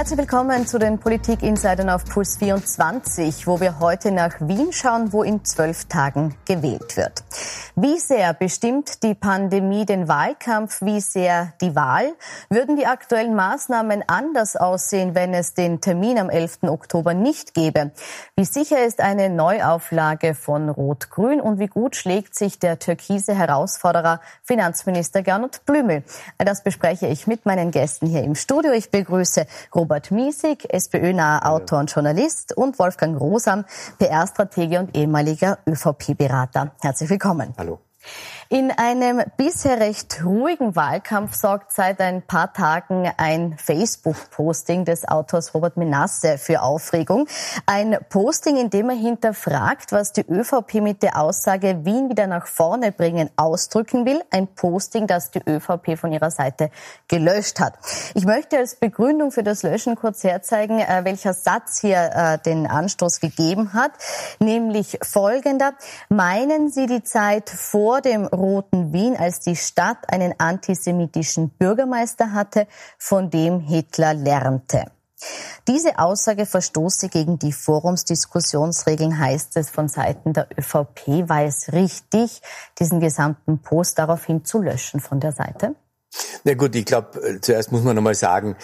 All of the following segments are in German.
Herzlich willkommen zu den Politik-Insidern auf Puls 24, wo wir heute nach Wien schauen, wo in zwölf Tagen gewählt wird. Wie sehr bestimmt die Pandemie den Wahlkampf, wie sehr die Wahl? Würden die aktuellen Maßnahmen anders aussehen, wenn es den Termin am 11. Oktober nicht gäbe? Wie sicher ist eine Neuauflage von Rot-Grün und wie gut schlägt sich der türkise Herausforderer Finanzminister Gernot Blümel? Das bespreche ich mit meinen Gästen hier im Studio. Ich begrüße Robert Miesig, SPÖ-naher Autor und Journalist und Wolfgang Rosam, PR-Stratege und ehemaliger ÖVP-Berater. Herzlich willkommen. Hallo. In einem bisher recht ruhigen Wahlkampf sorgt seit ein paar Tagen ein Facebook-Posting des Autors Robert Menasse für Aufregung. Ein Posting, in dem er hinterfragt, was die ÖVP mit der Aussage Wien wieder nach vorne bringen ausdrücken will. Ein Posting, das die ÖVP von ihrer Seite gelöscht hat. Ich möchte als Begründung für das Löschen kurz herzeigen, äh, welcher Satz hier äh, den Anstoß gegeben hat, nämlich folgender. Meinen Sie die Zeit vor dem roten Wien, als die Stadt einen antisemitischen Bürgermeister hatte, von dem Hitler lernte. Diese Aussage verstoße gegen die Forumsdiskussionsregeln, heißt es von Seiten der ÖVP. War es richtig, diesen gesamten Post daraufhin zu löschen von der Seite? Na gut, ich glaube, äh, zuerst muss man nochmal sagen,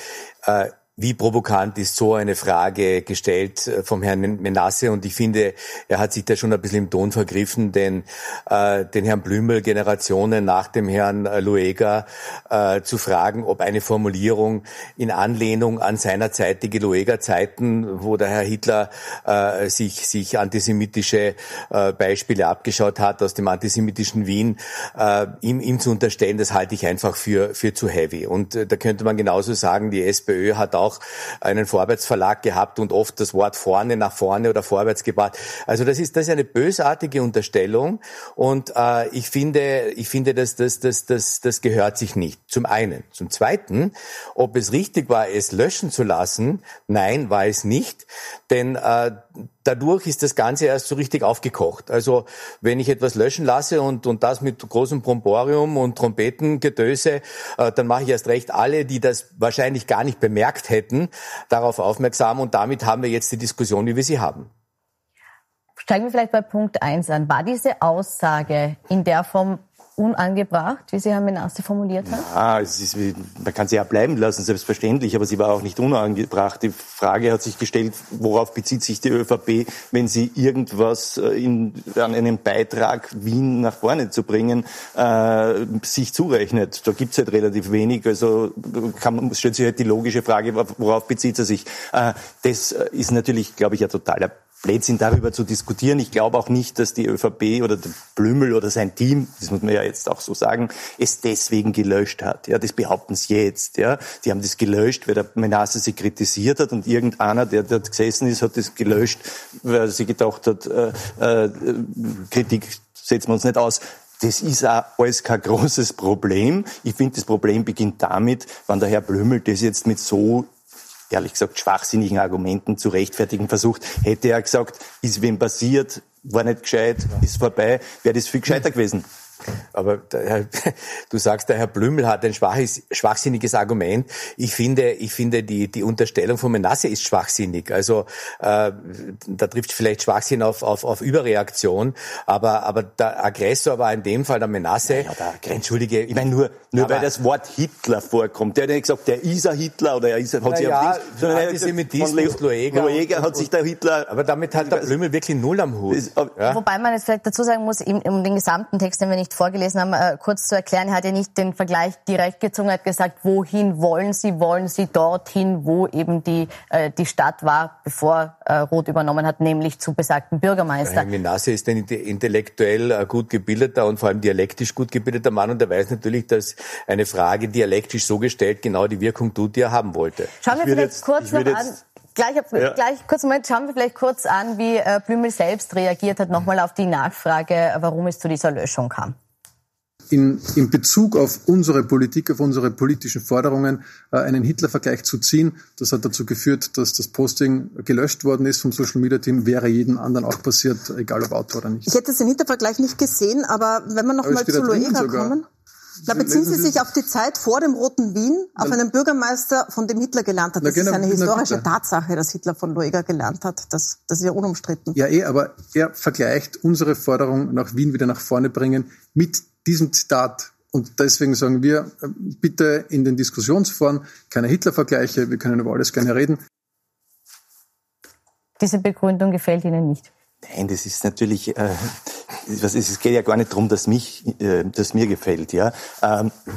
äh, wie provokant ist so eine Frage gestellt äh, vom Herrn Menasse? Und ich finde, er hat sich da schon ein bisschen im Ton vergriffen, denn äh, den Herrn Blümel Generationen nach dem Herrn äh, Lueger äh, zu fragen, ob eine Formulierung in Anlehnung an seinerzeitige Lueger-Zeiten, wo der Herr Hitler äh, sich, sich antisemitische äh, Beispiele abgeschaut hat aus dem antisemitischen Wien, äh, ihm, ihm zu unterstellen, das halte ich einfach für, für zu heavy. Und äh, da könnte man genauso sagen, die SPÖ hat auch auch einen Vorwärtsverlag gehabt und oft das Wort vorne nach vorne oder vorwärts gebracht. Also das ist, das ist eine bösartige Unterstellung und äh, ich finde, ich finde, dass das, das, das, das gehört sich nicht. Zum einen. Zum zweiten, ob es richtig war, es löschen zu lassen, nein, war es nicht, denn äh, dadurch ist das Ganze erst so richtig aufgekocht. Also wenn ich etwas löschen lasse und, und das mit großem Bromborium und Trompetengetöse, äh, dann mache ich erst recht alle, die das wahrscheinlich gar nicht bemerkt hätten, darauf aufmerksam und damit haben wir jetzt die Diskussion, wie wir sie haben. Steigen wir vielleicht bei Punkt eins an. War diese Aussage in der Form unangebracht, wie Sie Herr Menasse formuliert haben? Es ist, man kann sie ja bleiben lassen, selbstverständlich, aber sie war auch nicht unangebracht. Die Frage hat sich gestellt, worauf bezieht sich die ÖVP, wenn sie irgendwas äh, in, an einen Beitrag, Wien nach vorne zu bringen, äh, sich zurechnet. Da gibt's halt relativ wenig, also kann, stellt sich halt die logische Frage, worauf bezieht er sich. Äh, das ist natürlich, glaube ich, ein totaler Blödsinn darüber zu diskutieren. Ich glaube auch nicht, dass die ÖVP oder der Blümel oder sein Team, das muss man ja jetzt auch so sagen, es deswegen gelöscht hat. Ja, das behaupten sie jetzt. Ja, die haben das gelöscht, weil der Menasse sie kritisiert hat und irgendeiner, der dort gesessen ist, hat das gelöscht, weil sie gedacht hat, äh, äh, Kritik setzen wir uns nicht aus. Das ist auch alles kein großes Problem. Ich finde, das Problem beginnt damit, wenn der Herr Blümel das jetzt mit so ehrlich gesagt schwachsinnigen Argumenten zu rechtfertigen versucht. Hätte er gesagt, ist wem passiert, war nicht gescheit, ist vorbei, wäre das viel gescheiter gewesen. Aber Herr, du sagst, der Herr Blümel hat ein schwaches, schwachsinniges Argument. Ich finde, ich finde die, die Unterstellung von Menasse ist schwachsinnig. Also äh, da trifft vielleicht Schwachsinn auf, auf, auf Überreaktion. Aber, aber der Aggressor war in dem Fall der Menasse. Ja, der Entschuldige. Ich meine nur, nur weil das Wort Hitler vorkommt. Der hat nicht gesagt, der ist ein Hitler oder er ist, hat sich ja, sondern Antisemitismus, Loeger. Loeger hat sich der Hitler. Aber damit hat der Blümel wirklich null am Hut. Das, ja? Wobei man jetzt vielleicht dazu sagen muss, um den gesamten Text, den wir nicht vorgelesen haben, äh, kurz zu erklären. Er hat ja nicht den Vergleich direkt gezogen, er hat gesagt, wohin wollen Sie? Wollen Sie dorthin, wo eben die, äh, die Stadt war, bevor äh, Roth übernommen hat, nämlich zu besagten Bürgermeister. Herr Minasse ist ein intellektuell äh, gut gebildeter und vor allem dialektisch gut gebildeter Mann und er weiß natürlich, dass eine Frage dialektisch so gestellt genau die Wirkung tut, die er haben wollte. Schauen wir vielleicht jetzt, kurz noch an. Gleich, ja. gleich kurz Moment, schauen wir vielleicht kurz an, wie äh, Blümel selbst reagiert hat, nochmal auf die Nachfrage, warum es zu dieser Löschung kam in, in Bezug auf unsere Politik, auf unsere politischen Forderungen äh, einen Hitler-Vergleich zu ziehen. Das hat dazu geführt, dass das Posting gelöscht worden ist vom Social Media Team. Wäre jedem anderen auch passiert, egal ob Autor oder nicht. Ich hätte den Hitler-Vergleich nicht gesehen, aber wenn wir noch aber mal zu Loega kommen. Na, beziehen Sie sich auf die Zeit vor dem Roten Wien, auf einen Bürgermeister, von dem Hitler gelernt hat. Das na, genau, ist eine historische Tatsache, dass Hitler von Lueger gelernt hat. Das, das ist ja unumstritten. Ja, eh, aber er vergleicht unsere Forderung nach Wien wieder nach vorne bringen mit diesem Zitat. Und deswegen sagen wir, äh, bitte in den Diskussionsforen keine Hitler-Vergleiche, wir können über alles gerne reden. Diese Begründung gefällt Ihnen nicht? Nein, das ist natürlich, äh, es geht ja gar nicht darum, dass mich, äh, dass mir gefällt, ja. Ähm, äh,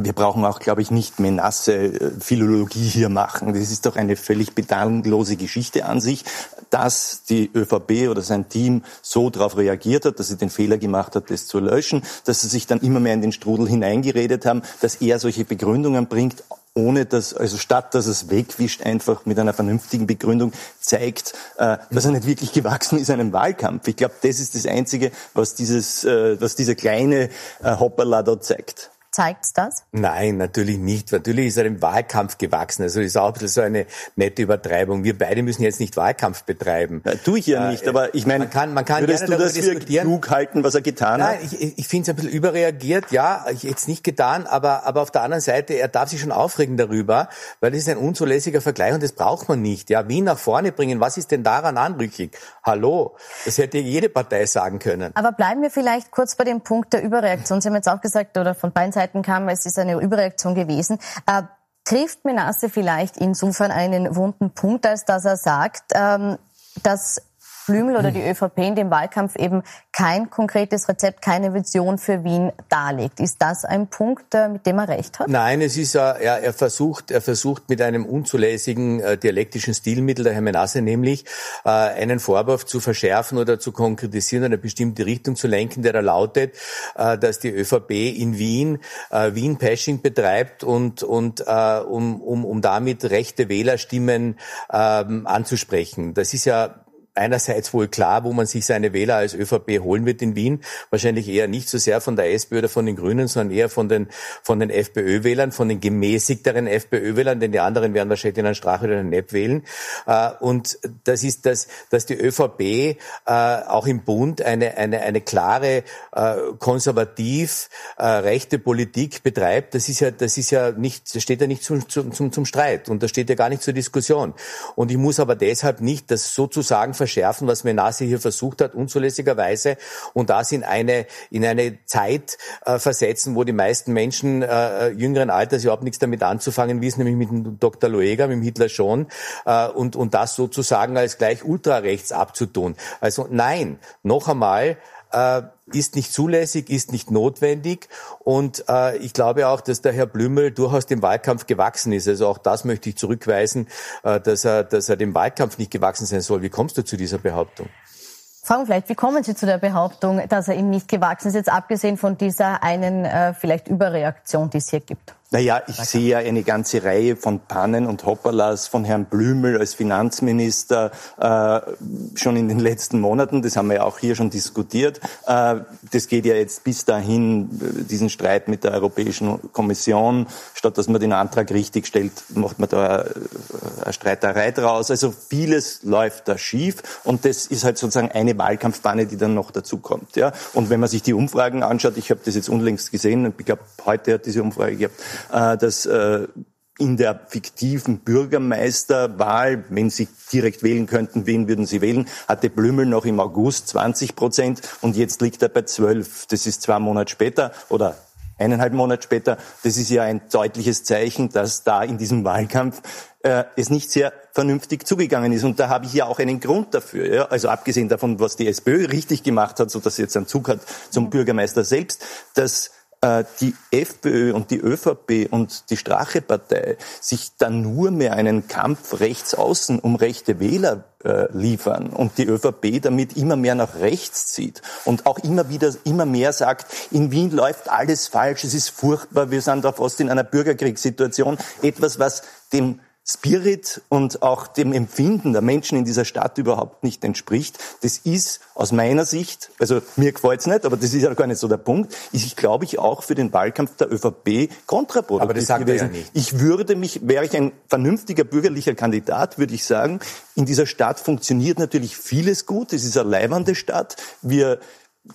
wir brauchen auch, glaube ich, nicht Menasse äh, Philologie hier machen. Das ist doch eine völlig bedanglose Geschichte an sich, dass die ÖVP oder sein Team so darauf reagiert hat, dass sie den Fehler gemacht hat, das zu löschen, dass sie sich dann immer mehr in den Strudel hineingeredet haben, dass er solche Begründungen bringt, ohne dass, also statt dass es wegwischt, einfach mit einer vernünftigen Begründung zeigt, äh, dass er nicht wirklich gewachsen ist einem Wahlkampf. Ich glaube, das ist das Einzige, was dieses, äh, was dieser kleine äh, Hopperla dort zeigt. Zeigt's das? Nein, natürlich nicht. Natürlich ist er im Wahlkampf gewachsen. Also ist auch ein bisschen so eine nette Übertreibung. Wir beide müssen jetzt nicht Wahlkampf betreiben. Ja, tue ich ja nicht, aber ich meine, man kann, man kann würdest du das für klug halten, was er getan Nein, hat? Ich, ich finde es ein bisschen überreagiert. Ja, ich jetzt nicht getan, aber, aber auf der anderen Seite, er darf sich schon aufregen darüber, weil das ist ein unzulässiger Vergleich und das braucht man nicht. Ja, Wien nach vorne bringen, was ist denn daran anrüchig? Hallo, das hätte jede Partei sagen können. Aber bleiben wir vielleicht kurz bei dem Punkt der Überreaktion. Sie haben jetzt auch gesagt, oder von beiden Seiten Seiten kam, es ist eine Überreaktion gewesen. Äh, trifft Menasse vielleicht insofern einen wunden Punkt, als dass er sagt, ähm, dass Blümel oder die ÖVP in dem Wahlkampf eben kein konkretes Rezept, keine Vision für Wien darlegt. Ist das ein Punkt, äh, mit dem er recht hat? Nein, es ist ja, er, er versucht, er versucht mit einem unzulässigen äh, dialektischen Stilmittel der Herr Menasse nämlich äh, einen Vorwurf zu verschärfen oder zu konkretisieren, eine bestimmte Richtung zu lenken, der da lautet, äh, dass die ÖVP in Wien äh, Wien-Pashing betreibt und und äh, um, um um damit rechte Wählerstimmen ähm, anzusprechen. Das ist ja einerseits wohl klar, wo man sich seine Wähler als ÖVP holen wird in Wien. Wahrscheinlich eher nicht so sehr von der SPÖ oder von den Grünen, sondern eher von den, von den FPÖ-Wählern, von den gemäßigteren FPÖ-Wählern, denn die anderen werden wahrscheinlich den Herrn Strache oder den Nepp wählen. Äh, und das ist das, dass die ÖVP äh, auch im Bund eine, eine, eine klare äh, konservativ rechte Politik betreibt. Das ist ja, das ist ja nicht, das steht ja nicht zum, zum, zum Streit und das steht ja gar nicht zur Diskussion. Und ich muss aber deshalb nicht das sozusagen verschärfen, was Menassi hier versucht hat, unzulässigerweise, und das in eine, in eine Zeit äh, versetzen, wo die meisten Menschen äh, jüngeren Alters überhaupt nichts damit anzufangen wissen, nämlich mit dem Dr. Loeger, mit dem Hitler schon, äh, und, und das sozusagen als gleich ultrarechts abzutun. Also nein, noch einmal, äh, ist nicht zulässig, ist nicht notwendig. Und äh, ich glaube auch, dass der Herr Blümel durchaus dem Wahlkampf gewachsen ist. Also auch das möchte ich zurückweisen, äh, dass, er, dass er dem Wahlkampf nicht gewachsen sein soll. Wie kommst du zu dieser Behauptung? Fragen vielleicht, wie kommen Sie zu der Behauptung, dass er ihm nicht gewachsen ist, jetzt abgesehen von dieser einen äh, vielleicht Überreaktion, die es hier gibt? Naja, ich sehe ja eine ganze Reihe von Pannen und Hopperlas von Herrn Blümel als Finanzminister äh, schon in den letzten Monaten. Das haben wir ja auch hier schon diskutiert. Äh, das geht ja jetzt bis dahin, äh, diesen Streit mit der Europäischen Kommission. Statt dass man den Antrag richtig stellt, macht man da äh, eine Streiterei draus. Also vieles läuft da schief und das ist halt sozusagen eine Wahlkampfpanne, die dann noch dazu kommt. Ja? Und wenn man sich die Umfragen anschaut, ich habe das jetzt unlängst gesehen, ich glaube, heute hat diese Umfrage gehabt, äh, dass äh, in der fiktiven Bürgermeisterwahl, wenn Sie direkt wählen könnten, wen würden Sie wählen, hatte Blümel noch im August 20 Prozent und jetzt liegt er bei 12. Das ist zwei Monate später oder eineinhalb Monate später. Das ist ja ein deutliches Zeichen, dass da in diesem Wahlkampf äh, es nicht sehr vernünftig zugegangen ist. Und da habe ich ja auch einen Grund dafür. Ja? Also abgesehen davon, was die SPÖ richtig gemacht hat, so dass sie jetzt einen Zug hat zum Bürgermeister selbst, dass die FPÖ und die ÖVP und die Strache-Partei sich dann nur mehr einen Kampf rechts außen um rechte Wähler äh, liefern und die ÖVP damit immer mehr nach rechts zieht und auch immer wieder immer mehr sagt, in Wien läuft alles falsch, es ist furchtbar, wir sind da fast in einer Bürgerkriegssituation, etwas, was dem Spirit und auch dem Empfinden der Menschen in dieser Stadt überhaupt nicht entspricht. Das ist aus meiner Sicht, also mir gefällt's nicht, aber das ist ja gar nicht so der Punkt, ist ich glaube ich auch für den Wahlkampf der ÖVP kontraproduktiv aber das sagt gewesen. Er ja nicht. Ich würde mich, wäre ich ein vernünftiger bürgerlicher Kandidat, würde ich sagen, in dieser Stadt funktioniert natürlich vieles gut. Es ist eine leibende Stadt. Wir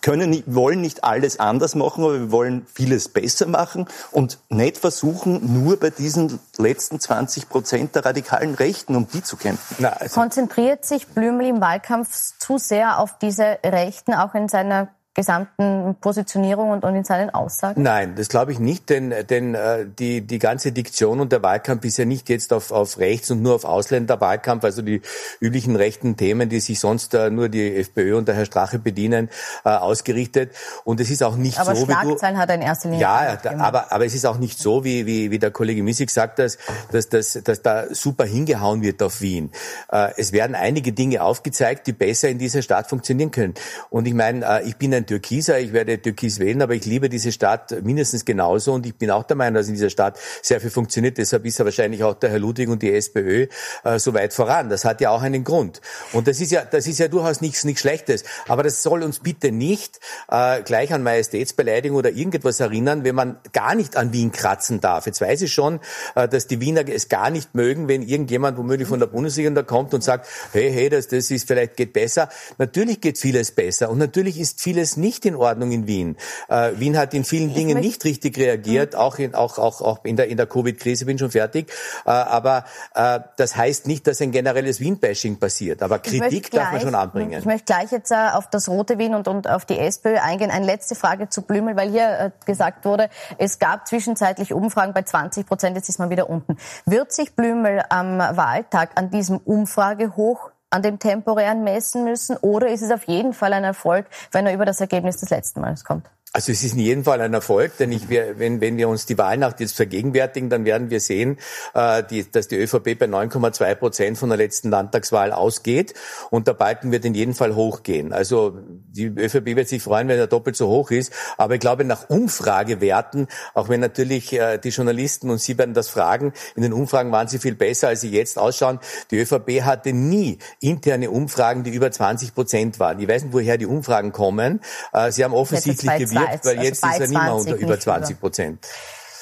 können nicht, wollen nicht alles anders machen, aber wir wollen vieles besser machen und nicht versuchen, nur bei diesen letzten 20 Prozent der radikalen Rechten, um die zu kämpfen. Na, also Konzentriert sich Blümel im Wahlkampf zu sehr auf diese Rechten, auch in seiner gesamten Positionierung und, und in seinen Aussagen? Nein, das glaube ich nicht, denn, denn äh, die, die ganze Diktion und der Wahlkampf ist ja nicht jetzt auf, auf rechts und nur auf Ausländerwahlkampf, also die üblichen rechten Themen, die sich sonst äh, nur die FPÖ und der Herr Strache bedienen, äh, ausgerichtet. Und es ist auch nicht aber so, wie du... hat er in erster Linie... Ja, aber, aber es ist auch nicht so, wie, wie, wie der Kollege Missig sagt, dass, dass, dass, dass da super hingehauen wird auf Wien. Äh, es werden einige Dinge aufgezeigt, die besser in dieser Stadt funktionieren können. Und ich meine, äh, ich bin ein Türkiser, ich werde Türkis wählen, aber ich liebe diese Stadt mindestens genauso und ich bin auch der Meinung, dass in dieser Stadt sehr viel funktioniert. Deshalb ist ja wahrscheinlich auch der Herr Ludwig und die SPÖ äh, so weit voran. Das hat ja auch einen Grund. Und das ist ja, das ist ja durchaus nichts, nichts Schlechtes. Aber das soll uns bitte nicht äh, gleich an Majestätsbeleidigung oder irgendetwas erinnern, wenn man gar nicht an Wien kratzen darf. Jetzt weiß ich schon, äh, dass die Wiener es gar nicht mögen, wenn irgendjemand womöglich von der Bundesliga kommt und sagt, hey, hey, das, das ist vielleicht geht besser. Natürlich geht vieles besser und natürlich ist vieles nicht in Ordnung in Wien. Äh, Wien hat in vielen Dingen nicht richtig reagiert, mhm. auch in, auch, auch, auch in der, in der Covid-Krise, bin schon fertig. Äh, aber äh, das heißt nicht, dass ein generelles Wien-Bashing passiert. Aber Kritik darf man schon anbringen. Ich möchte gleich jetzt äh, auf das rote Wien und, und auf die SPÖ eingehen. Eine letzte Frage zu Blümel, weil hier äh, gesagt wurde, es gab zwischenzeitlich Umfragen bei 20 Prozent, jetzt ist man wieder unten. Wird sich Blümel am Wahltag an diesem Umfragehoch an dem temporären messen müssen? Oder ist es auf jeden Fall ein Erfolg, wenn er über das Ergebnis des letzten Males kommt? Also es ist in jedem Fall ein Erfolg, denn ich, wenn, wenn wir uns die Wahlnacht jetzt vergegenwärtigen, dann werden wir sehen, äh, die, dass die ÖVP bei 9,2 Prozent von der letzten Landtagswahl ausgeht und der Balken wird in jedem Fall hochgehen. Also die ÖVP wird sich freuen, wenn er doppelt so hoch ist. Aber ich glaube, nach Umfragewerten, auch wenn natürlich äh, die Journalisten und Sie werden das fragen, in den Umfragen waren sie viel besser, als sie jetzt ausschauen. Die ÖVP hatte nie interne Umfragen, die über 20 Prozent waren. Ich weiß nicht, woher die Umfragen kommen. Äh, sie haben offensichtlich gewirkt wirkt, weil jetzt also ist er nicht mehr unter über 20 Prozent.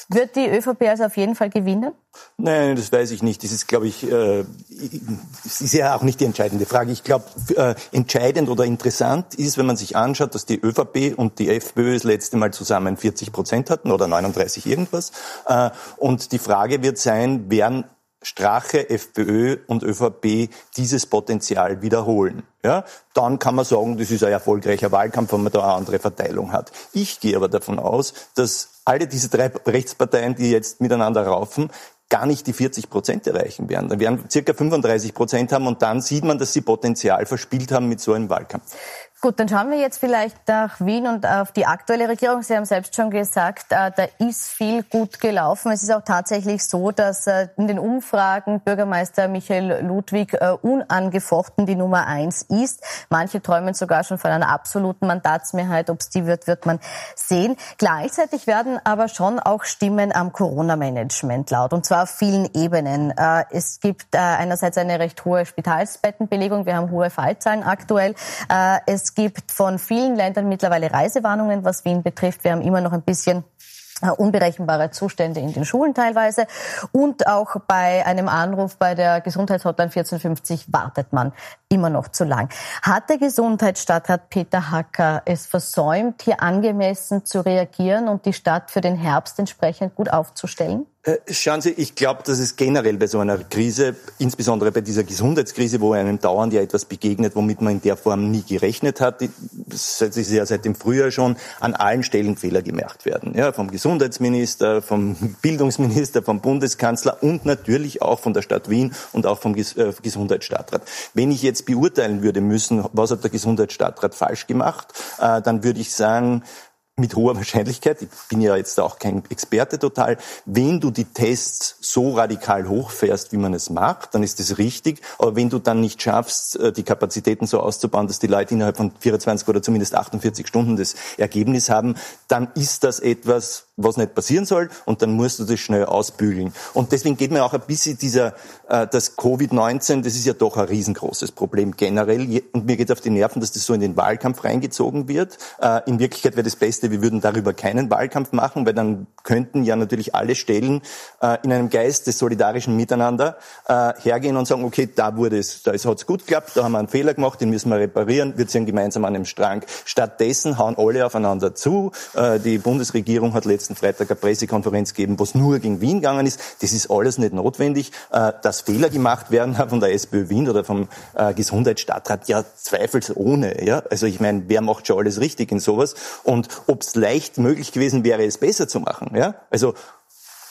Wird die ÖVP also auf jeden Fall gewinnen? Nein, das weiß ich nicht. Das ist, glaube ich, äh, ist ja auch nicht die entscheidende Frage. Ich glaube, äh, entscheidend oder interessant ist, wenn man sich anschaut, dass die ÖVP und die FPÖ das letzte Mal zusammen 40 Prozent hatten oder 39 irgendwas. Äh, und die Frage wird sein, werden Strache, FPÖ und ÖVP dieses Potenzial wiederholen. Ja, dann kann man sagen, das ist ein erfolgreicher Wahlkampf, wenn man da eine andere Verteilung hat. Ich gehe aber davon aus, dass alle diese drei Rechtsparteien, die jetzt miteinander raufen, gar nicht die 40 Prozent erreichen werden. Dann werden circa 35 Prozent haben und dann sieht man, dass sie Potenzial verspielt haben mit so einem Wahlkampf. Gut, dann schauen wir jetzt vielleicht nach Wien und auf die aktuelle Regierung. Sie haben selbst schon gesagt, äh, da ist viel gut gelaufen. Es ist auch tatsächlich so, dass äh, in den Umfragen Bürgermeister Michael Ludwig äh, unangefochten die Nummer eins ist. Manche träumen sogar schon von einer absoluten Mandatsmehrheit. Ob es die wird, wird man sehen. Gleichzeitig werden aber schon auch Stimmen am Corona-Management laut, und zwar auf vielen Ebenen. Es gibt einerseits eine recht hohe Spitalsbettenbelegung. Wir haben hohe Fallzahlen aktuell. Es gibt von vielen Ländern mittlerweile Reisewarnungen, was Wien betrifft. Wir haben immer noch ein bisschen äh, unberechenbare Zustände in den Schulen teilweise. Und auch bei einem Anruf bei der Gesundheitshotline 1450 wartet man immer noch zu lang. Hat der Gesundheitsstadtrat Peter Hacker es versäumt, hier angemessen zu reagieren und die Stadt für den Herbst entsprechend gut aufzustellen? Äh, schauen Sie, ich glaube, dass es generell bei so einer Krise, insbesondere bei dieser Gesundheitskrise, wo einem dauernd ja etwas begegnet, womit man in der Form nie gerechnet hat, das ist ja seit dem Frühjahr schon, an allen Stellen Fehler gemacht werden. Ja, vom Gesundheitsminister, vom Bildungsminister, vom Bundeskanzler und natürlich auch von der Stadt Wien und auch vom äh, Gesundheitsstadtrat. Wenn ich jetzt beurteilen würde müssen, was hat der Gesundheitsstadtrat falsch gemacht, äh, dann würde ich sagen, mit hoher Wahrscheinlichkeit, ich bin ja jetzt auch kein Experte total, wenn du die Tests so radikal hochfährst, wie man es macht, dann ist das richtig. Aber wenn du dann nicht schaffst, äh, die Kapazitäten so auszubauen, dass die Leute innerhalb von 24 oder zumindest 48 Stunden das Ergebnis haben, dann ist das etwas, was nicht passieren soll und dann musst du das schnell ausbügeln. Und deswegen geht mir auch ein bisschen dieser, äh, das Covid-19, das ist ja doch ein riesengroßes Problem generell und mir geht auf die Nerven, dass das so in den Wahlkampf reingezogen wird. Äh, in Wirklichkeit wäre das Beste, möchte, wir würden darüber keinen Wahlkampf machen, weil dann könnten ja natürlich alle Stellen äh, in einem Geist des solidarischen Miteinander äh, hergehen und sagen, okay, da wurde es, da hat es gut geklappt, da haben wir einen Fehler gemacht, den müssen wir reparieren, wir ziehen gemeinsam an einem Strang. Stattdessen hauen alle aufeinander zu. Äh, die Bundesregierung hat letzten Freitag eine Pressekonferenz gegeben, wo es nur gegen Wien gegangen ist. Das ist alles nicht notwendig. Äh, dass Fehler gemacht werden von der SPÖ Wien oder vom äh, Gesundheitsstadtrat, ja zweifelsohne. Ja? Also ich meine, wer macht schon alles richtig in sowas? Und ob es leicht möglich gewesen wäre, es besser zu machen. Ja? Also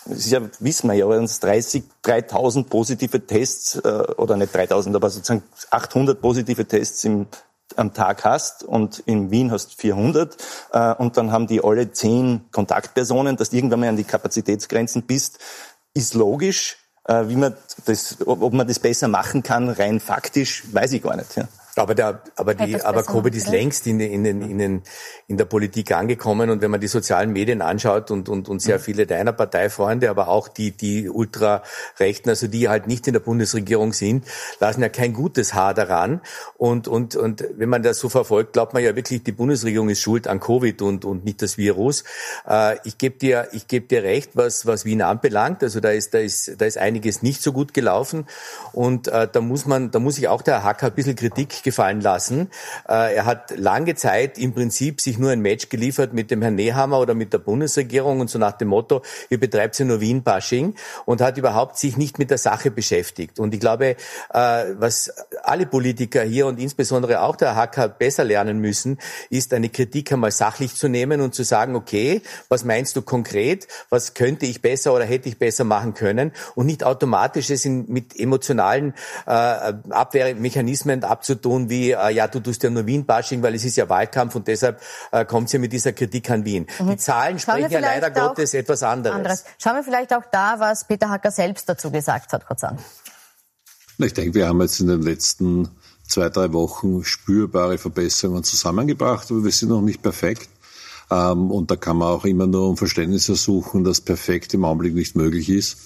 das ist ja, wissen wir ja, wenn es 30, 3000 positive Tests, äh, oder nicht 3000, aber sozusagen 800 positive Tests im, am Tag hast und in Wien hast 400 äh, und dann haben die alle zehn Kontaktpersonen, dass du irgendwann mal an die Kapazitätsgrenzen bist, ist logisch. Äh, wie man das, ob man das besser machen kann, rein faktisch, weiß ich gar nicht. Ja. Aber, der, aber, die, aber Covid ist längst in, in, in, in, in der Politik angekommen und wenn man die sozialen Medien anschaut und, und, und sehr mhm. viele deiner Parteifreunde, aber auch die, die Ultrarechten, also die halt nicht in der Bundesregierung sind, lassen ja kein gutes Haar daran. Und, und, und wenn man das so verfolgt, glaubt man ja wirklich, die Bundesregierung ist schuld an Covid und, und nicht das Virus. Äh, ich gebe dir, ich geb dir recht, was, was Wien anbelangt. Also da ist, da, ist, da ist einiges nicht so gut gelaufen. Und äh, da muss man, da muss ich auch der Hacker ein bisschen Kritik gefallen lassen. Äh, er hat lange Zeit im Prinzip sich nur ein Match geliefert mit dem Herrn Nehammer oder mit der Bundesregierung und so nach dem Motto, ihr betreibt ja nur Wien-Bashing und hat überhaupt sich nicht mit der Sache beschäftigt. Und ich glaube, äh, was alle Politiker hier und insbesondere auch der Hacker besser lernen müssen, ist eine Kritik einmal sachlich zu nehmen und zu sagen, okay, was meinst du konkret? Was könnte ich besser oder hätte ich besser machen können? Und nicht automatisch es mit emotionalen äh, Abwehrmechanismen abzutun, tun wie, äh, ja, du tust ja nur Wien-Bashing, weil es ist ja Wahlkampf und deshalb äh, kommt sie ja mit dieser Kritik an Wien. Mhm. Die Zahlen sprechen ja leider Gottes etwas anderes. anderes. Schauen wir vielleicht auch da, was Peter Hacker selbst dazu gesagt hat, kurz an. Ich denke, wir haben jetzt in den letzten zwei, drei Wochen spürbare Verbesserungen zusammengebracht, aber wir sind noch nicht perfekt. Ähm, und da kann man auch immer nur um Verständnis ersuchen, dass perfekt im Augenblick nicht möglich ist,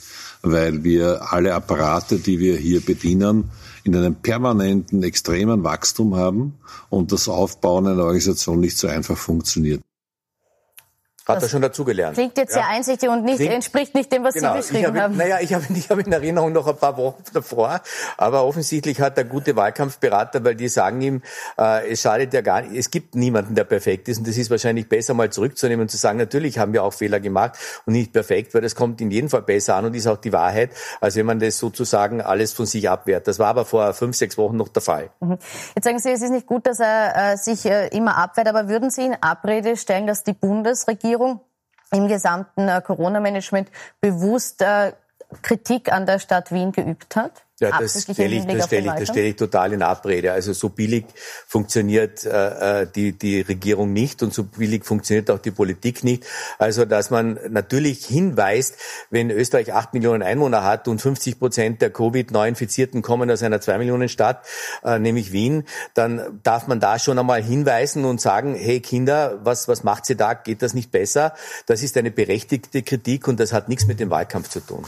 weil wir alle Apparate, die wir hier bedienen, in einem permanenten, extremen Wachstum haben und das Aufbauen einer Organisation nicht so einfach funktioniert. Hat er schon dazugelernt. Klingt jetzt ja. sehr einsichtig und nicht, Klingt, entspricht nicht dem, was genau, Sie beschrieben habe, haben. Naja, ich habe ich hab in Erinnerung noch ein paar Wochen davor, aber offensichtlich hat er gute Wahlkampfberater, weil die sagen ihm, äh, es schadet ja gar nicht, es gibt niemanden, der perfekt ist und das ist wahrscheinlich besser mal zurückzunehmen und zu sagen, natürlich haben wir auch Fehler gemacht und nicht perfekt, weil das kommt in jedem Fall besser an und ist auch die Wahrheit, als wenn man das sozusagen alles von sich abwehrt. Das war aber vor fünf, sechs Wochen noch der Fall. Mhm. Jetzt sagen Sie, es ist nicht gut, dass er äh, sich äh, immer abwehrt, aber würden Sie in Abrede stellen, dass die Bundesregierung Regierung im gesamten äh, Corona-Management bewusst äh, Kritik an der Stadt Wien geübt hat? Ja, das stelle ich, das stelle ich, das stelle ich total in Abrede. Also so billig funktioniert äh, äh, die, die Regierung nicht und so billig funktioniert auch die Politik nicht. Also dass man natürlich hinweist, wenn Österreich acht Millionen Einwohner hat und 50 Prozent der Covid-9-Infizierten kommen aus einer zwei Millionen Stadt, äh, nämlich Wien, dann darf man da schon einmal hinweisen und sagen, hey Kinder, was, was macht ihr da? Geht das nicht besser? Das ist eine berechtigte Kritik und das hat nichts mit dem Wahlkampf zu tun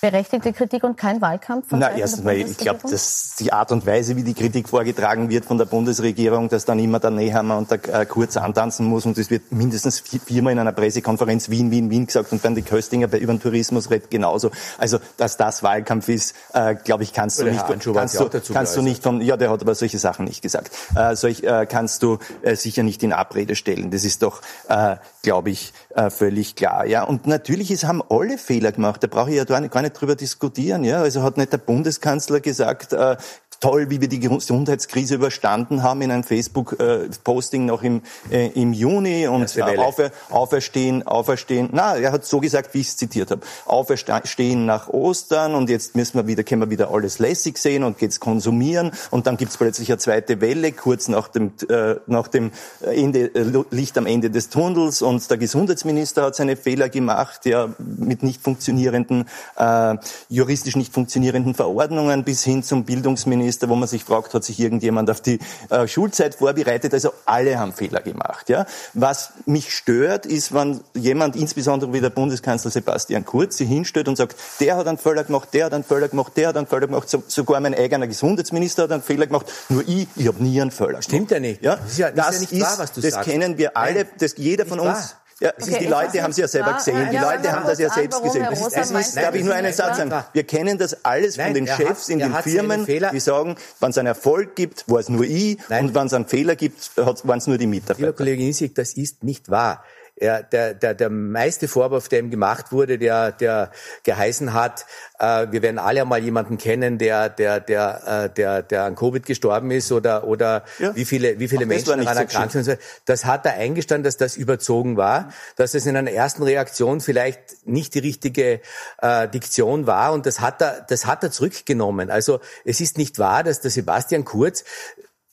berechtigte Kritik und kein Wahlkampf? Na, erstens mal, ich glaube, dass die Art und Weise, wie die Kritik vorgetragen wird von der Bundesregierung, dass dann immer der Nehammer und der äh, Kurz antanzen muss und es wird mindestens viermal in einer Pressekonferenz Wien, Wien, Wien gesagt und dann die Köstinger bei über den Tourismus redet genauso. Also, dass das Wahlkampf ist, äh, glaube ich, kannst du nicht, kannst du, kannst du nicht von, ja, der hat aber solche Sachen nicht gesagt. Äh, solch, äh, kannst du äh, sicher nicht in Abrede stellen. Das ist doch, äh, glaube ich, äh, völlig klar. Ja, und natürlich ist, haben alle Fehler gemacht. Da brauche ich ja gar nicht nicht drüber diskutieren. Ja? Also hat nicht der Bundeskanzler gesagt, äh, toll, wie wir die Gesundheitskrise überstanden haben in einem Facebook-Posting noch im, äh, im Juni und äh, aufer, auferstehen, auferstehen. Na, er hat so gesagt, wie ich es zitiert habe. Auferstehen nach Ostern und jetzt müssen wir wieder, können wir wieder alles lässig sehen und geht's konsumieren und dann gibt's plötzlich eine zweite Welle kurz nach dem, äh, nach dem Ende, äh, Licht am Ende des Tunnels und der Gesundheitsminister hat seine Fehler gemacht, ja, mit nicht funktionierenden, äh, juristisch nicht funktionierenden Verordnungen bis hin zum Bildungsminister Bundesminister, wo man sich fragt, hat sich irgendjemand auf die äh, Schulzeit vorbereitet? Also alle haben Fehler gemacht. Ja? Was mich stört, ist, wenn jemand, insbesondere wie der Bundeskanzler Sebastian Kurz, sich hinstellt und sagt, der hat einen Fehler gemacht, der hat einen Fehler gemacht, der hat einen Fehler gemacht, so, sogar mein eigener Gesundheitsminister hat einen Fehler gemacht, nur ich, ich habe nie einen Fehler gemacht. Stimmt ja nicht. Ja? Das ist ja, das ist ja nicht wahr, was du das sagst. Das kennen wir alle, das, jeder von uns... Wahr. Ja, okay, ist, die Leute haben es ja selber gesehen. Die Leute haben das ja selbst gesehen. Es ist, darf ich nur einen Satz sagen? Wir kennen das alles von den Chefs in den Firmen, die sagen, wenn es einen Erfolg gibt, war es nur ich, und wenn es einen Fehler gibt, waren es nur die Mitarbeiter. Lieber Kollege Isig, das ist nicht wahr er, der, der, der meiste Vorwurf, der ihm gemacht wurde, der, der geheißen hat, äh, wir werden alle einmal jemanden kennen, der, der, der, äh, der, der an Covid gestorben ist oder, oder ja. wie viele, wie viele Ach, Menschen daran erkrankt sind. Das hat er eingestanden, dass das überzogen war, dass es in einer ersten Reaktion vielleicht nicht die richtige äh, Diktion war und das hat er, das hat er zurückgenommen. Also es ist nicht wahr, dass der Sebastian Kurz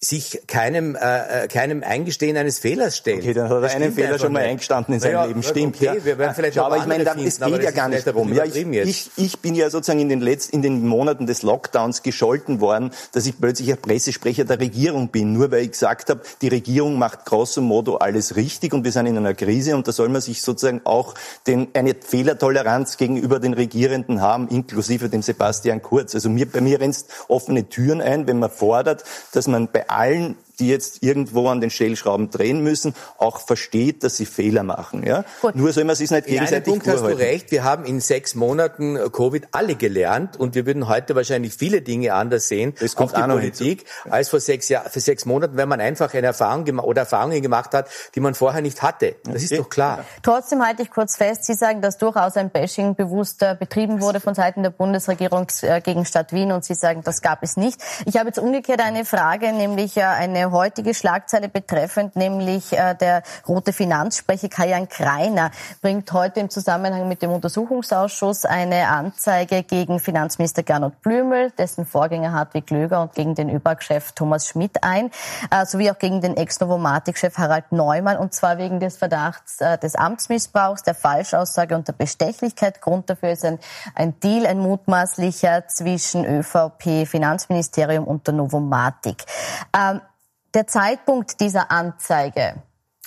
sich keinem, äh, äh, keinem Eingestehen eines Fehlers stellt. Okay, dann hat er einen Fehler schon mal eingestanden in seinem ja, Leben. Stimmt. Okay, ja. wir werden vielleicht ja, aber ich meine, es geht ja gar nicht darum. Ja, ich, ich, ich bin ja sozusagen in den letzten, in den Monaten des Lockdowns gescholten worden, dass ich plötzlich ein Pressesprecher der Regierung bin, nur weil ich gesagt habe, die Regierung macht grosso modo alles richtig und wir sind in einer Krise und da soll man sich sozusagen auch den, eine Fehlertoleranz gegenüber den Regierenden haben, inklusive dem Sebastian Kurz. Also mir, bei mir rennst offene Türen ein, wenn man fordert, dass man bei allen die jetzt irgendwo an den Stellschrauben drehen müssen, auch versteht, dass sie Fehler machen. Ja? Gut. Nur soll man sich nicht gegenseitig In einem Punkt hast du recht. Wir haben in sechs Monaten Covid alle gelernt und wir würden heute wahrscheinlich viele Dinge anders sehen, das kommt auch die Politik, als vor sechs, Jahr, vor sechs Monaten, wenn man einfach eine Erfahrung oder Erfahrungen gemacht hat, die man vorher nicht hatte. Das okay. ist doch klar. Trotzdem halte ich kurz fest, Sie sagen, dass durchaus ein Bashing bewusst betrieben wurde von Seiten der Bundesregierung äh, gegen Stadt Wien und Sie sagen, das gab es nicht. Ich habe jetzt umgekehrt eine Frage, nämlich äh, eine heutige Schlagzeile betreffend, nämlich äh, der rote Finanzsprecher Kajan Kreiner bringt heute im Zusammenhang mit dem Untersuchungsausschuss eine Anzeige gegen Finanzminister Gernot Blümel, dessen Vorgänger Hartwig Löger und gegen den ÖBAG-Chef Thomas Schmidt ein, äh, sowie auch gegen den Ex-Novomatic-Chef Harald Neumann, und zwar wegen des Verdachts äh, des Amtsmissbrauchs, der Falschaussage und der Bestechlichkeit. Grund dafür ist ein, ein Deal, ein mutmaßlicher zwischen ÖVP, Finanzministerium und der Novomatic. Ähm, der Zeitpunkt dieser Anzeige,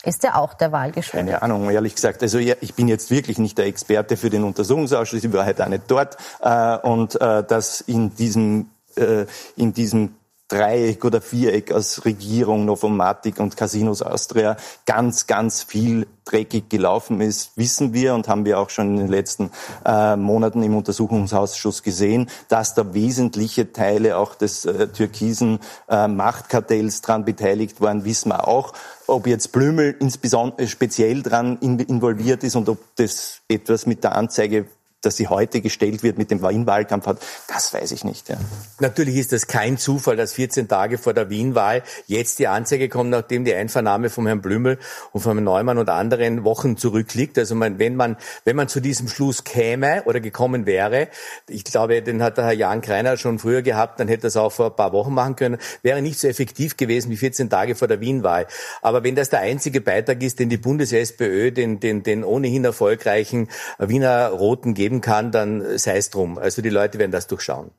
ist ja auch der Wahl geschuldet. Keine Ahnung, ehrlich gesagt. Also ich bin jetzt wirklich nicht der Experte für den Untersuchungsausschuss, ich war halt auch nicht dort. Äh, und äh, dass in diesem, äh, in diesem Dreieck oder Viereck aus Regierung, Novomatic und Casinos Austria ganz, ganz viel dreckig gelaufen ist, wissen wir und haben wir auch schon in den letzten äh, Monaten im Untersuchungsausschuss gesehen, dass da wesentliche Teile auch des äh, türkisen äh, Machtkartells dran beteiligt waren, wissen wir auch. Ob jetzt Blümel insbesondere speziell dran involviert ist und ob das etwas mit der Anzeige dass sie heute gestellt wird mit dem Wien-Wahlkampf hat, das weiß ich nicht. Ja. Natürlich ist das kein Zufall, dass 14 Tage vor der Wien-Wahl jetzt die Anzeige kommt, nachdem die Einvernahme von Herrn Blümel und von Herrn Neumann und anderen Wochen zurückliegt. Also man, wenn man wenn man zu diesem Schluss käme oder gekommen wäre, ich glaube, den hat der Herr Jan Kreiner schon früher gehabt, dann hätte er es auch vor ein paar Wochen machen können, wäre nicht so effektiv gewesen wie 14 Tage vor der Wien-Wahl. Aber wenn das der einzige Beitrag ist, den die Bundes-SPÖ den, den, den ohnehin erfolgreichen Wiener Roten geben kann, dann sei es drum. Also die Leute werden das durchschauen.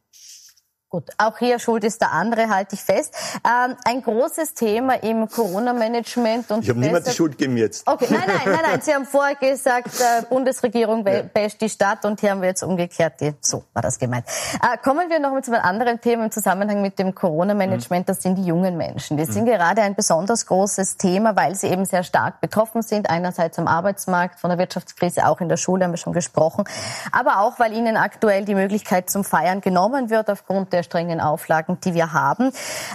Gut, auch hier schuld ist der andere, halte ich fest. Ähm, ein großes Thema im Corona-Management. und Ich habe niemand die Schuld gegeben jetzt. Okay, nein, nein, nein, nein. Sie haben vorher gesagt, äh, Bundesregierung ja. basht die Stadt und hier haben wir jetzt umgekehrt die, so war das gemeint. Äh, kommen wir noch mal zu einem anderen Thema im Zusammenhang mit dem Corona-Management. Mhm. Das sind die jungen Menschen. Die mhm. sind gerade ein besonders großes Thema, weil sie eben sehr stark betroffen sind. Einerseits am Arbeitsmarkt, von der Wirtschaftskrise, auch in der Schule haben wir schon gesprochen. Aber auch, weil ihnen aktuell die Möglichkeit zum Feiern genommen wird aufgrund der der strengen Auflagen, die wir haben.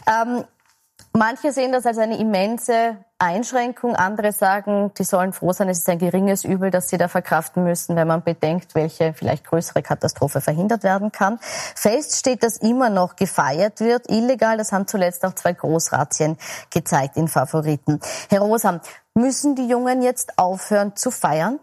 Ähm, Manche sehen das als eine immense Einschränkung, andere sagen, die sollen froh sein, es ist ein geringes Übel, das sie da verkraften müssen, wenn man bedenkt, welche vielleicht größere Katastrophe verhindert werden kann. Fest steht, dass immer noch gefeiert wird, illegal, das haben zuletzt auch zwei Großrazzien gezeigt in Favoriten. Herr Rosam, müssen die Jungen jetzt aufhören zu feiern?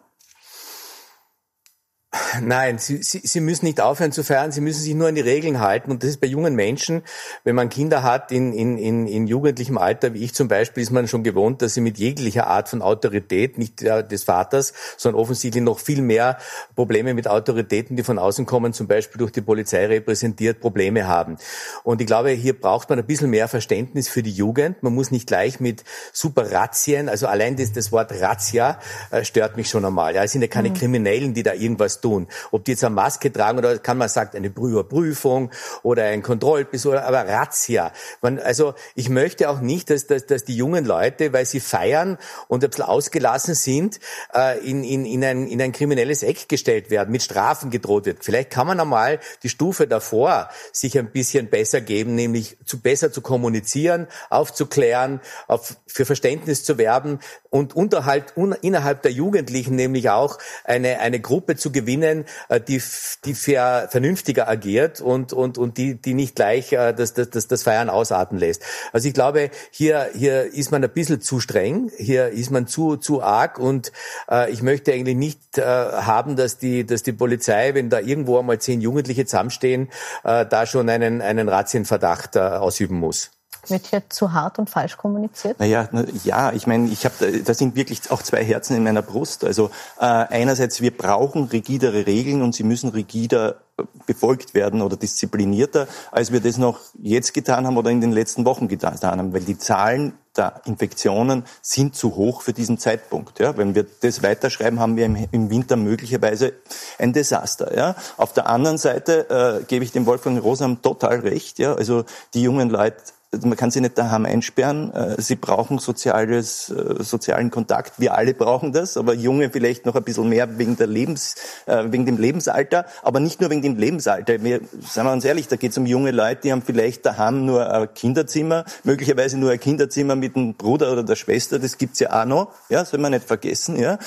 Nein, sie, sie, sie müssen nicht aufhören zu feiern, sie müssen sich nur an die Regeln halten. Und das ist bei jungen Menschen, wenn man Kinder hat in, in, in, in jugendlichem Alter, wie ich zum Beispiel, ist man schon gewohnt, dass sie mit jeglicher Art von Autorität, nicht der, des Vaters, sondern offensichtlich noch viel mehr Probleme mit Autoritäten, die von außen kommen, zum Beispiel durch die Polizei repräsentiert, Probleme haben. Und ich glaube, hier braucht man ein bisschen mehr Verständnis für die Jugend. Man muss nicht gleich mit super Razzien, also allein das, das Wort Razzia äh, stört mich schon einmal. Ja, es sind ja keine mhm. Kriminellen, die da irgendwas tun. Ob die jetzt eine Maske tragen oder kann man sagen, eine Überprüfung oder ein Kontrollbiss oder aber Razzia. Man, also ich möchte auch nicht, dass, dass, dass die jungen Leute, weil sie feiern und ein bisschen ausgelassen sind, äh, in, in, in, ein, in ein kriminelles Eck gestellt werden, mit Strafen gedroht wird. Vielleicht kann man einmal die Stufe davor sich ein bisschen besser geben, nämlich zu besser zu kommunizieren, aufzuklären, auf, für Verständnis zu werben und unterhalb, un, innerhalb der Jugendlichen nämlich auch eine, eine Gruppe zu gewinnen, äh, die, die vernünftiger agiert und, und, und die, die nicht gleich äh, das, das, das, Feiern ausarten lässt. Also ich glaube, hier, hier ist man ein bisschen zu streng, hier ist man zu, zu arg und äh, ich möchte eigentlich nicht äh, haben, dass die, dass die Polizei, wenn da irgendwo einmal zehn Jugendliche zusammenstehen, äh, da schon einen, einen Ratzienverdacht äh, ausüben muss. Wird hier zu hart und falsch kommuniziert? Naja, na, ja, ich meine, ich habe, da sind wirklich auch zwei Herzen in meiner Brust. Also äh, einerseits, wir brauchen rigidere Regeln und sie müssen rigider äh, befolgt werden oder disziplinierter, als wir das noch jetzt getan haben oder in den letzten Wochen getan haben, weil die Zahlen der Infektionen sind zu hoch für diesen Zeitpunkt. Ja, wenn wir das weiterschreiben, haben wir im, Winter möglicherweise ein Desaster. Ja. Auf der anderen Seite äh, gebe ich dem Wolfgang Rosam total recht. Ja, also die jungen Leute man kann sie nicht daheim einsperren. Äh, sie brauchen soziales, äh, sozialen Kontakt. Wir alle brauchen das, aber Junge vielleicht noch ein bisschen mehr wegen der Lebens, äh, wegen dem Lebensalter, aber nicht nur wegen dem Lebensalter. Wir, sagen wir uns ehrlich, da geht es um junge Leute, die haben vielleicht daheim nur ein Kinderzimmer, möglicherweise nur ein Kinderzimmer mit einem Bruder oder der Schwester. Das gibt's ja auch noch. Ja, soll man nicht vergessen. Ja,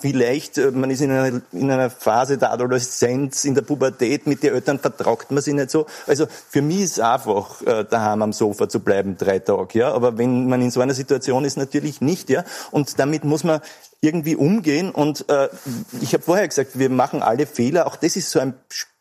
vielleicht man ist in einer, in einer Phase der Adoleszenz, in der Pubertät, mit den Eltern vertragt man sich nicht so. Also für mich ist einfach daheim am Sofa Sofa zu bleiben, drei Tage, ja. Aber wenn man in so einer Situation ist, natürlich nicht, ja. Und damit muss man irgendwie umgehen. Und äh, ich habe vorher gesagt, wir machen alle Fehler. Auch das ist so ein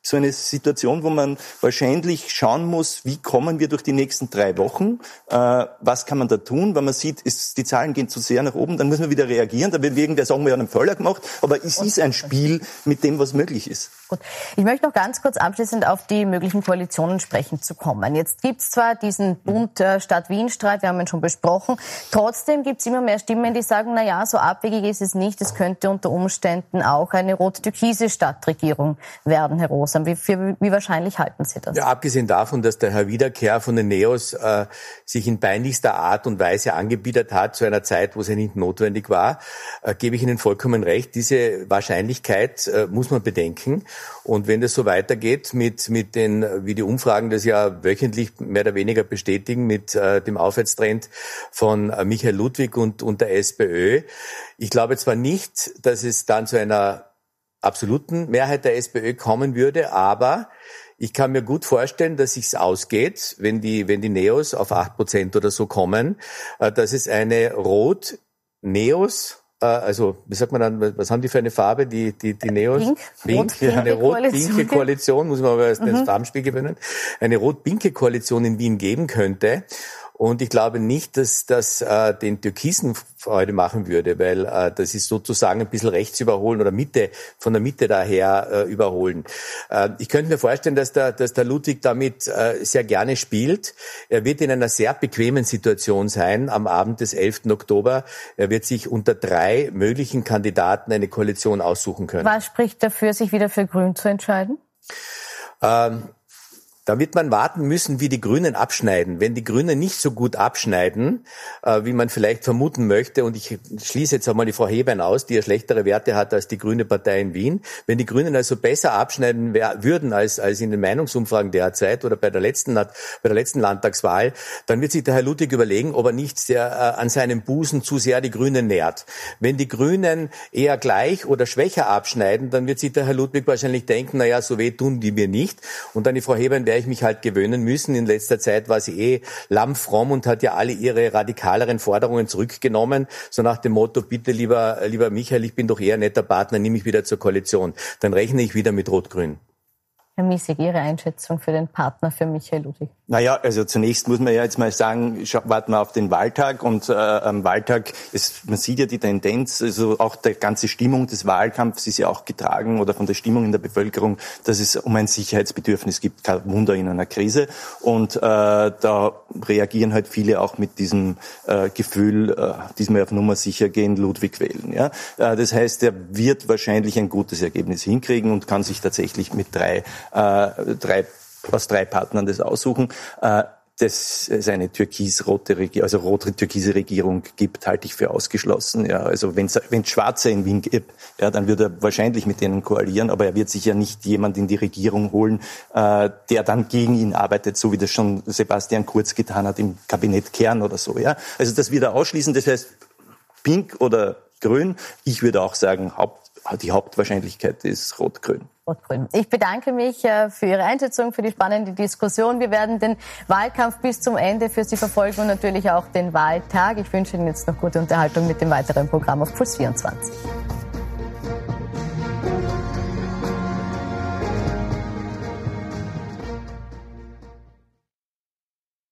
so eine Situation, wo man wahrscheinlich schauen muss, wie kommen wir durch die nächsten drei Wochen, äh, was kann man da tun, wenn man sieht, ist, die Zahlen gehen zu sehr nach oben, dann muss man wieder reagieren, da wird irgendwer sagen, wir haben einen Fehler gemacht, aber es ist ein Spiel mit dem, was möglich ist. Gut. Ich möchte noch ganz kurz abschließend auf die möglichen Koalitionen sprechen zu kommen. Jetzt gibt es zwar diesen Bund äh, Stadt-Wien-Streit, wir haben ihn schon besprochen, trotzdem gibt es immer mehr Stimmen, die sagen, na ja, so abwegig ist es nicht, es könnte unter Umständen auch eine rot-türkise Stadtregierung werden, Herr Rosa haben. Wie, für, wie wahrscheinlich halten Sie das? Ja, abgesehen davon, dass der Herr Wiederkehr von den Neos äh, sich in peinlichster Art und Weise angebietet hat zu einer Zeit, wo es ja nicht notwendig war, äh, gebe ich Ihnen vollkommen recht. Diese Wahrscheinlichkeit äh, muss man bedenken. Und wenn das so weitergeht mit, mit den, wie die Umfragen das ja wöchentlich mehr oder weniger bestätigen, mit äh, dem Aufwärtstrend von äh, Michael Ludwig und, und der SPÖ, ich glaube zwar nicht, dass es dann zu einer absoluten Mehrheit der SPÖ kommen würde, aber ich kann mir gut vorstellen, dass sich's ausgeht, wenn die, wenn die Neos auf acht Prozent oder so kommen, äh, dass es eine Rot-Neos äh, also wie sagt man dann, was haben die für eine Farbe, die, die, die Neos? Pink, Pink Rot eine rot-pinke Koalition, muss man aber erst mhm. das Farbenspiel gewöhnen, eine rot-pinke Koalition in Wien geben könnte. Und ich glaube nicht, dass das äh, den Türkisen Freude machen würde, weil äh, das ist sozusagen ein bisschen rechts überholen oder Mitte, von der Mitte daher äh, überholen. Äh, ich könnte mir vorstellen, dass der, dass der Ludwig damit äh, sehr gerne spielt. Er wird in einer sehr bequemen Situation sein am Abend des 11. Oktober. Er wird sich unter drei möglichen Kandidaten eine Koalition aussuchen können. Was spricht dafür, sich wieder für Grün zu entscheiden? Ähm, da wird man warten müssen, wie die Grünen abschneiden. Wenn die Grünen nicht so gut abschneiden, äh, wie man vielleicht vermuten möchte, und ich schließe jetzt einmal die Frau Hebein aus, die ja schlechtere Werte hat als die Grüne Partei in Wien. Wenn die Grünen also besser abschneiden würden als, als in den Meinungsumfragen derzeit oder bei der letzten, bei der letzten Landtagswahl, dann wird sich der Herr Ludwig überlegen, ob er nicht sehr, äh, an seinem Busen zu sehr die Grünen nährt. Wenn die Grünen eher gleich oder schwächer abschneiden, dann wird sich der Herr Ludwig wahrscheinlich denken, na ja, so weh tun die mir nicht. Und dann die Frau Hebein werde ich mich halt gewöhnen müssen. In letzter Zeit war sie eh lammfromm und hat ja alle ihre radikaleren Forderungen zurückgenommen. So nach dem Motto, bitte lieber, lieber Michael, ich bin doch eher netter Partner, nimm mich wieder zur Koalition. Dann rechne ich wieder mit Rot-Grün. Herr Miesig, Ihre Einschätzung für den Partner für Michael Ludwig? Naja, also zunächst muss man ja jetzt mal sagen, warten wir auf den Wahltag und äh, am Wahltag, ist, man sieht ja die Tendenz, also auch der ganze Stimmung des Wahlkampfs ist ja auch getragen oder von der Stimmung in der Bevölkerung, dass es um ein Sicherheitsbedürfnis gibt, kein Wunder in einer Krise. Und äh, da reagieren halt viele auch mit diesem äh, Gefühl, äh, diesmal auf Nummer sicher gehen, Ludwig wählen. Ja? Äh, das heißt, er wird wahrscheinlich ein gutes Ergebnis hinkriegen und kann sich tatsächlich mit drei äh, drei, aus drei Partnern das aussuchen. Äh, dass es eine türkis-rote Regierung, also rot-türkise Regierung gibt, halte ich für ausgeschlossen. Ja, also wenn es Schwarze in Wien gibt, ja, dann wird er wahrscheinlich mit denen koalieren, aber er wird sich ja nicht jemand in die Regierung holen, äh, der dann gegen ihn arbeitet, so wie das schon Sebastian Kurz getan hat im Kabinett Kern oder so. Ja, also das wird er ausschließen. Das heißt, Pink oder Grün. Ich würde auch sagen, Haupt, die Hauptwahrscheinlichkeit ist Rot-Grün. Rot-Grün. Ich bedanke mich äh, für Ihre Einschätzung, für die spannende Diskussion. Wir werden den Wahlkampf bis zum Ende für Sie verfolgen und natürlich auch den Wahltag. Ich wünsche Ihnen jetzt noch gute Unterhaltung mit dem weiteren Programm auf Puls 24.